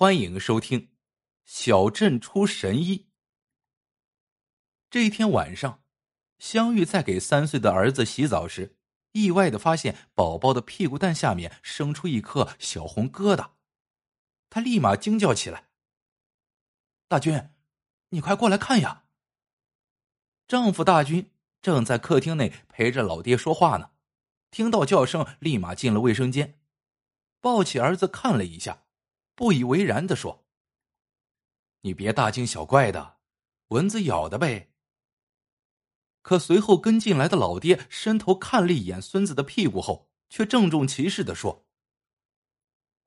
欢迎收听《小镇出神医》。这一天晚上，香玉在给三岁的儿子洗澡时，意外的发现宝宝的屁股蛋下面生出一颗小红疙瘩，他立马惊叫起来：“大军，你快过来看呀！”丈夫大军正在客厅内陪着老爹说话呢，听到叫声，立马进了卫生间，抱起儿子看了一下。不以为然的说：“你别大惊小怪的，蚊子咬的呗。”可随后跟进来的老爹伸头看了一眼孙子的屁股后，却郑重其事的说：“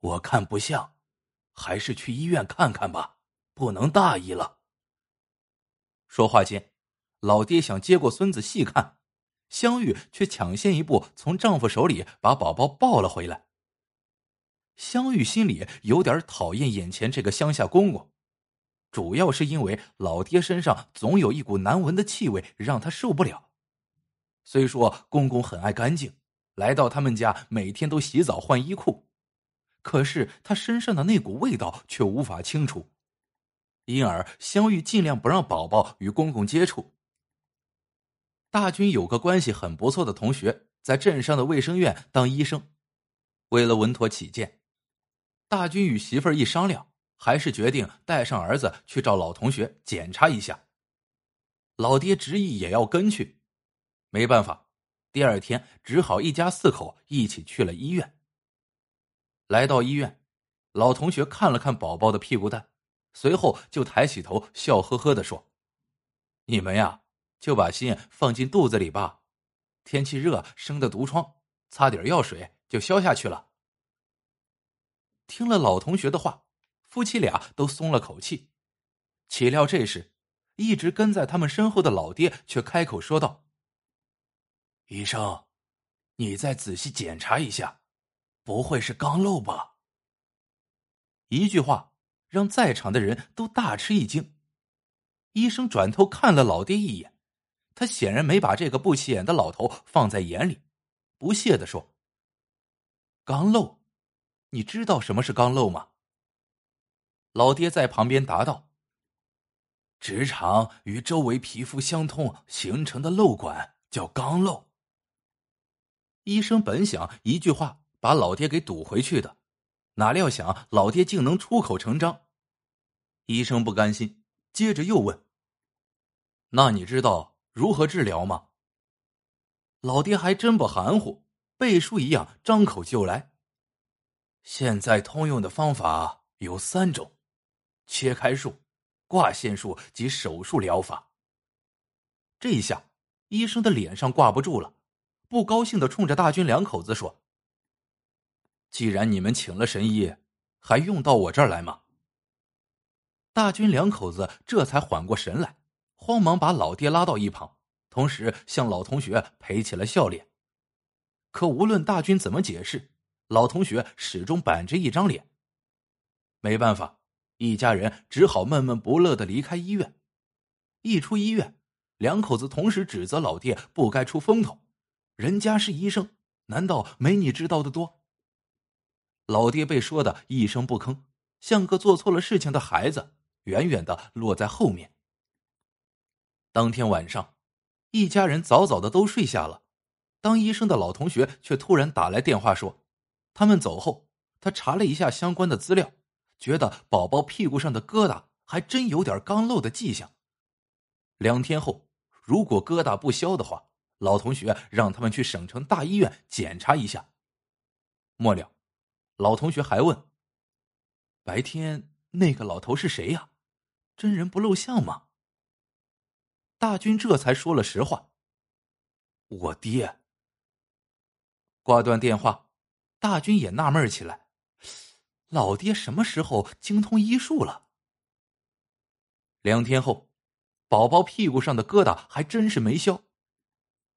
我看不像，还是去医院看看吧，不能大意了。”说话间，老爹想接过孙子细看，香玉却抢先一步从丈夫手里把宝宝抱了回来。香玉心里有点讨厌眼前这个乡下公公，主要是因为老爹身上总有一股难闻的气味，让他受不了。虽说公公很爱干净，来到他们家每天都洗澡换衣裤，可是他身上的那股味道却无法清除，因而香玉尽量不让宝宝与公公接触。大军有个关系很不错的同学，在镇上的卫生院当医生，为了稳妥起见。大军与媳妇儿一商量，还是决定带上儿子去找老同学检查一下。老爹执意也要跟去，没办法，第二天只好一家四口一起去了医院。来到医院，老同学看了看宝宝的屁股蛋，随后就抬起头，笑呵呵的说：“你们呀，就把心放进肚子里吧，天气热生的毒疮，擦点药水就消下去了。”听了老同学的话，夫妻俩都松了口气。岂料这时，一直跟在他们身后的老爹却开口说道：“医生，你再仔细检查一下，不会是肛瘘吧？”一句话让在场的人都大吃一惊。医生转头看了老爹一眼，他显然没把这个不起眼的老头放在眼里，不屑的说：“肛瘘。”你知道什么是肛瘘吗？老爹在旁边答道：“直肠与周围皮肤相通形成的瘘管叫肛瘘。”医生本想一句话把老爹给堵回去的，哪料想老爹竟能出口成章。医生不甘心，接着又问：“那你知道如何治疗吗？”老爹还真不含糊，背书一样张口就来。现在通用的方法有三种：切开术、挂线术及手术疗法。这一下，医生的脸上挂不住了，不高兴的冲着大军两口子说：“既然你们请了神医，还用到我这儿来吗？”大军两口子这才缓过神来，慌忙把老爹拉到一旁，同时向老同学赔起了笑脸。可无论大军怎么解释，老同学始终板着一张脸。没办法，一家人只好闷闷不乐的离开医院。一出医院，两口子同时指责老爹不该出风头。人家是医生，难道没你知道的多？老爹被说的一声不吭，像个做错了事情的孩子，远远的落在后面。当天晚上，一家人早早的都睡下了。当医生的老同学却突然打来电话说。他们走后，他查了一下相关的资料，觉得宝宝屁股上的疙瘩还真有点刚漏的迹象。两天后，如果疙瘩不消的话，老同学让他们去省城大医院检查一下。末了，老同学还问：“白天那个老头是谁呀？真人不露相吗？”大军这才说了实话：“我爹。”挂断电话。大军也纳闷起来，老爹什么时候精通医术了？两天后，宝宝屁股上的疙瘩还真是没消，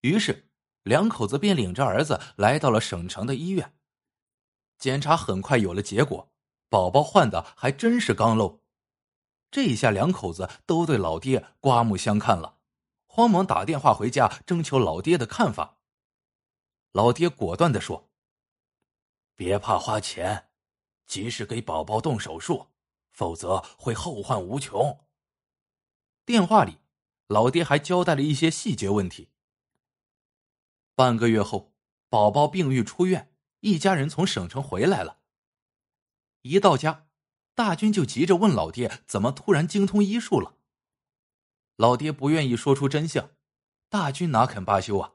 于是两口子便领着儿子来到了省城的医院。检查很快有了结果，宝宝患的还真是肛瘘。这一下两口子都对老爹刮目相看了，慌忙打电话回家征求老爹的看法。老爹果断的说。别怕花钱，及时给宝宝动手术，否则会后患无穷。电话里，老爹还交代了一些细节问题。半个月后，宝宝病愈出院，一家人从省城回来了。一到家，大军就急着问老爹怎么突然精通医术了。老爹不愿意说出真相，大军哪肯罢休啊？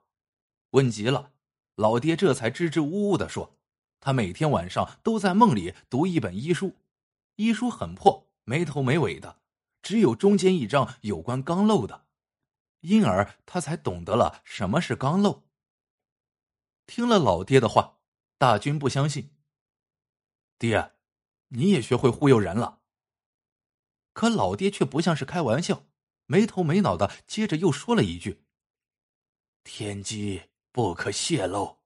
问急了，老爹这才支支吾吾的说：“他每天晚上都在梦里读一本医书，医书很破，没头没尾的，只有中间一章有关肛瘘的，因而他才懂得了什么是肛瘘。”听了老爹的话，大军不相信。爹，你也学会忽悠人了。可老爹却不像是开玩笑，没头没脑的，接着又说了一句：“天机。”不可泄露。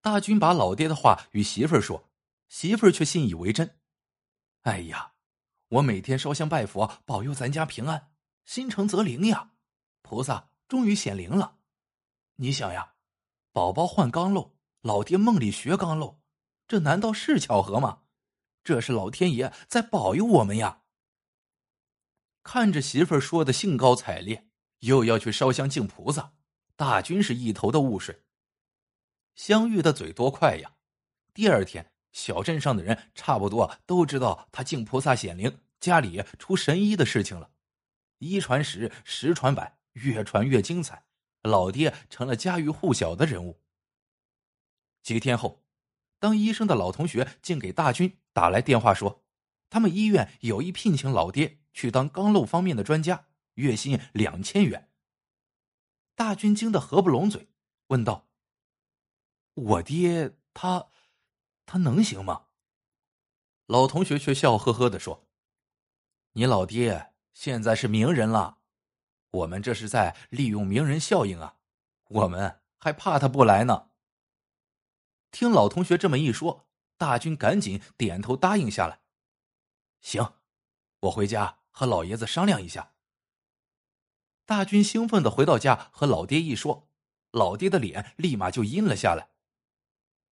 大军把老爹的话与媳妇儿说，媳妇儿却信以为真。哎呀，我每天烧香拜佛，保佑咱家平安，心诚则灵呀！菩萨终于显灵了。你想呀，宝宝患刚漏，老爹梦里学刚漏，这难道是巧合吗？这是老天爷在保佑我们呀！看着媳妇儿说的兴高采烈，又要去烧香敬菩萨。大军是一头的雾水。相遇的嘴多快呀！第二天，小镇上的人差不多都知道他敬菩萨显灵，家里出神医的事情了。一传十，十传百，越传越精彩。老爹成了家喻户晓的人物。几天后，当医生的老同学竟给大军打来电话说，他们医院有意聘请老爹去当肛瘘方面的专家，月薪两千元。大军惊得合不拢嘴，问道：“我爹他，他能行吗？”老同学却笑呵呵的说：“你老爹现在是名人了，我们这是在利用名人效应啊，我们还怕他不来呢。”听老同学这么一说，大军赶紧点头答应下来：“行，我回家和老爷子商量一下。”大军兴奋的回到家，和老爹一说，老爹的脸立马就阴了下来。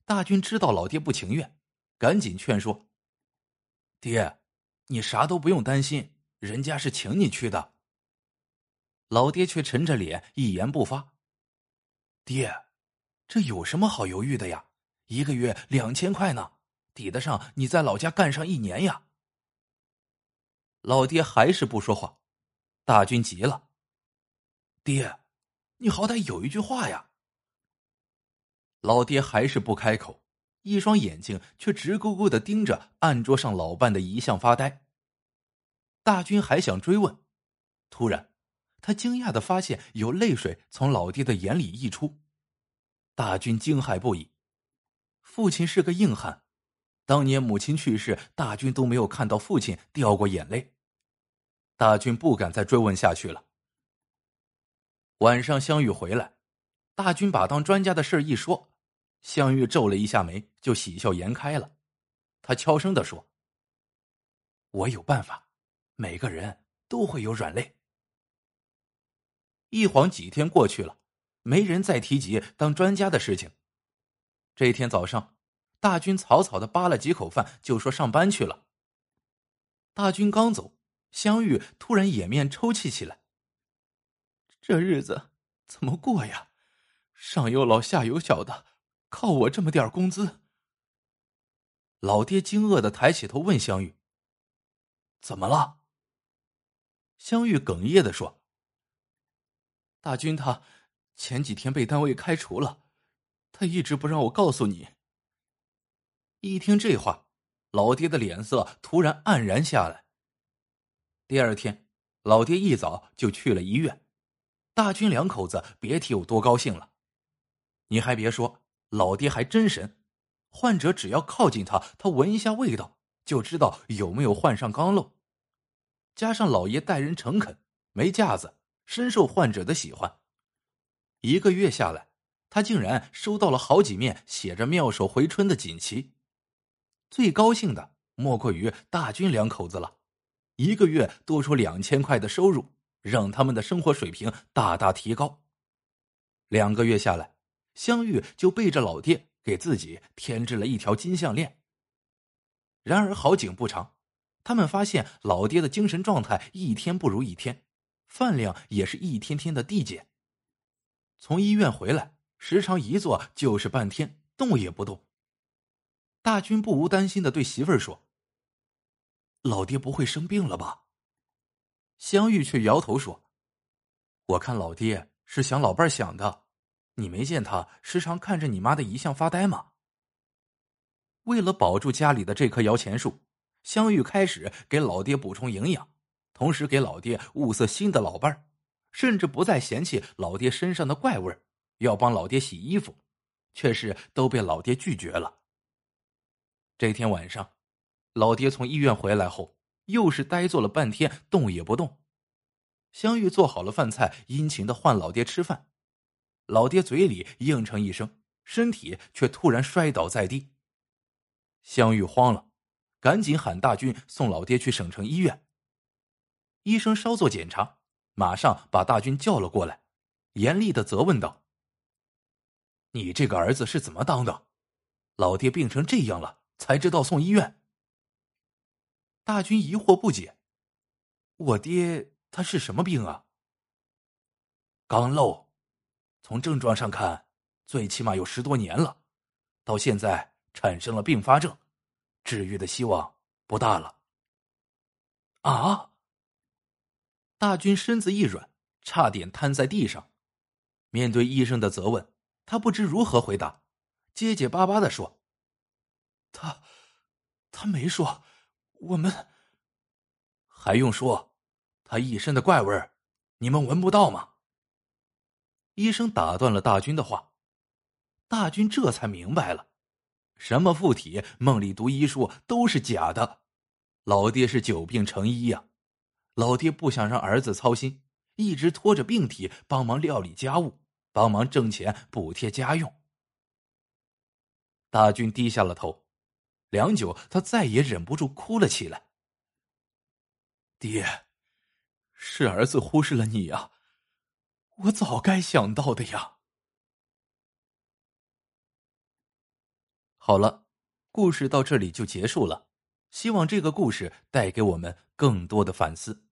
大军知道老爹不情愿，赶紧劝说：“爹，你啥都不用担心，人家是请你去的。”老爹却沉着脸，一言不发。爹，这有什么好犹豫的呀？一个月两千块呢，抵得上你在老家干上一年呀。老爹还是不说话，大军急了。爹，你好歹有一句话呀！老爹还是不开口，一双眼睛却直勾勾的盯着案桌上老伴的遗像发呆。大军还想追问，突然，他惊讶的发现有泪水从老爹的眼里溢出。大军惊骇不已，父亲是个硬汉，当年母亲去世，大军都没有看到父亲掉过眼泪。大军不敢再追问下去了。晚上，香玉回来，大军把当专家的事一说，香玉皱了一下眉，就喜笑颜开了。他悄声的说：“我有办法，每个人都会有软肋。”一晃几天过去了，没人再提及当专家的事情。这一天早上，大军草草的扒了几口饭，就说上班去了。大军刚走，香玉突然掩面抽泣起来。这日子怎么过呀？上有老下有小的，靠我这么点工资。老爹惊愕的抬起头问香玉：“怎么了？”香玉哽咽的说：“大军他前几天被单位开除了，他一直不让我告诉你。”一听这话，老爹的脸色突然黯然下来。第二天，老爹一早就去了医院。大军两口子别提有多高兴了，你还别说，老爹还真神，患者只要靠近他，他闻一下味道就知道有没有患上肛瘘。加上老爷待人诚恳，没架子，深受患者的喜欢。一个月下来，他竟然收到了好几面写着“妙手回春”的锦旗。最高兴的莫过于大军两口子了，一个月多出两千块的收入。让他们的生活水平大大提高。两个月下来，香玉就背着老爹给自己添置了一条金项链。然而好景不长，他们发现老爹的精神状态一天不如一天，饭量也是一天天的递减。从医院回来，时常一坐就是半天，动也不动。大军不无担心的对媳妇儿说：“老爹不会生病了吧？”香玉却摇头说：“我看老爹是想老伴想的，你没见他时常看着你妈的遗像发呆吗？”为了保住家里的这棵摇钱树，香玉开始给老爹补充营养，同时给老爹物色新的老伴儿，甚至不再嫌弃老爹身上的怪味，要帮老爹洗衣服，却是都被老爹拒绝了。这天晚上，老爹从医院回来后。又是呆坐了半天，动也不动。香玉做好了饭菜，殷勤的唤老爹吃饭。老爹嘴里应承一声，身体却突然摔倒在地。香玉慌了，赶紧喊大军送老爹去省城医院。医生稍作检查，马上把大军叫了过来，严厉的责问道：“你这个儿子是怎么当的？老爹病成这样了，才知道送医院。”大军疑惑不解：“我爹他是什么病啊？”肛瘘，从症状上看，最起码有十多年了，到现在产生了并发症，治愈的希望不大了。啊！大军身子一软，差点瘫在地上。面对医生的责问，他不知如何回答，结结巴巴的说：“他，他没说。”我们还用说，他一身的怪味儿，你们闻不到吗？医生打断了大军的话，大军这才明白了，什么附体、梦里读医书都是假的，老爹是久病成医呀。老爹不想让儿子操心，一直拖着病体帮忙料理家务，帮忙挣钱补贴家用。大军低下了头。良久，他再也忍不住哭了起来。爹，是儿子忽视了你呀，我早该想到的呀。好了，故事到这里就结束了。希望这个故事带给我们更多的反思。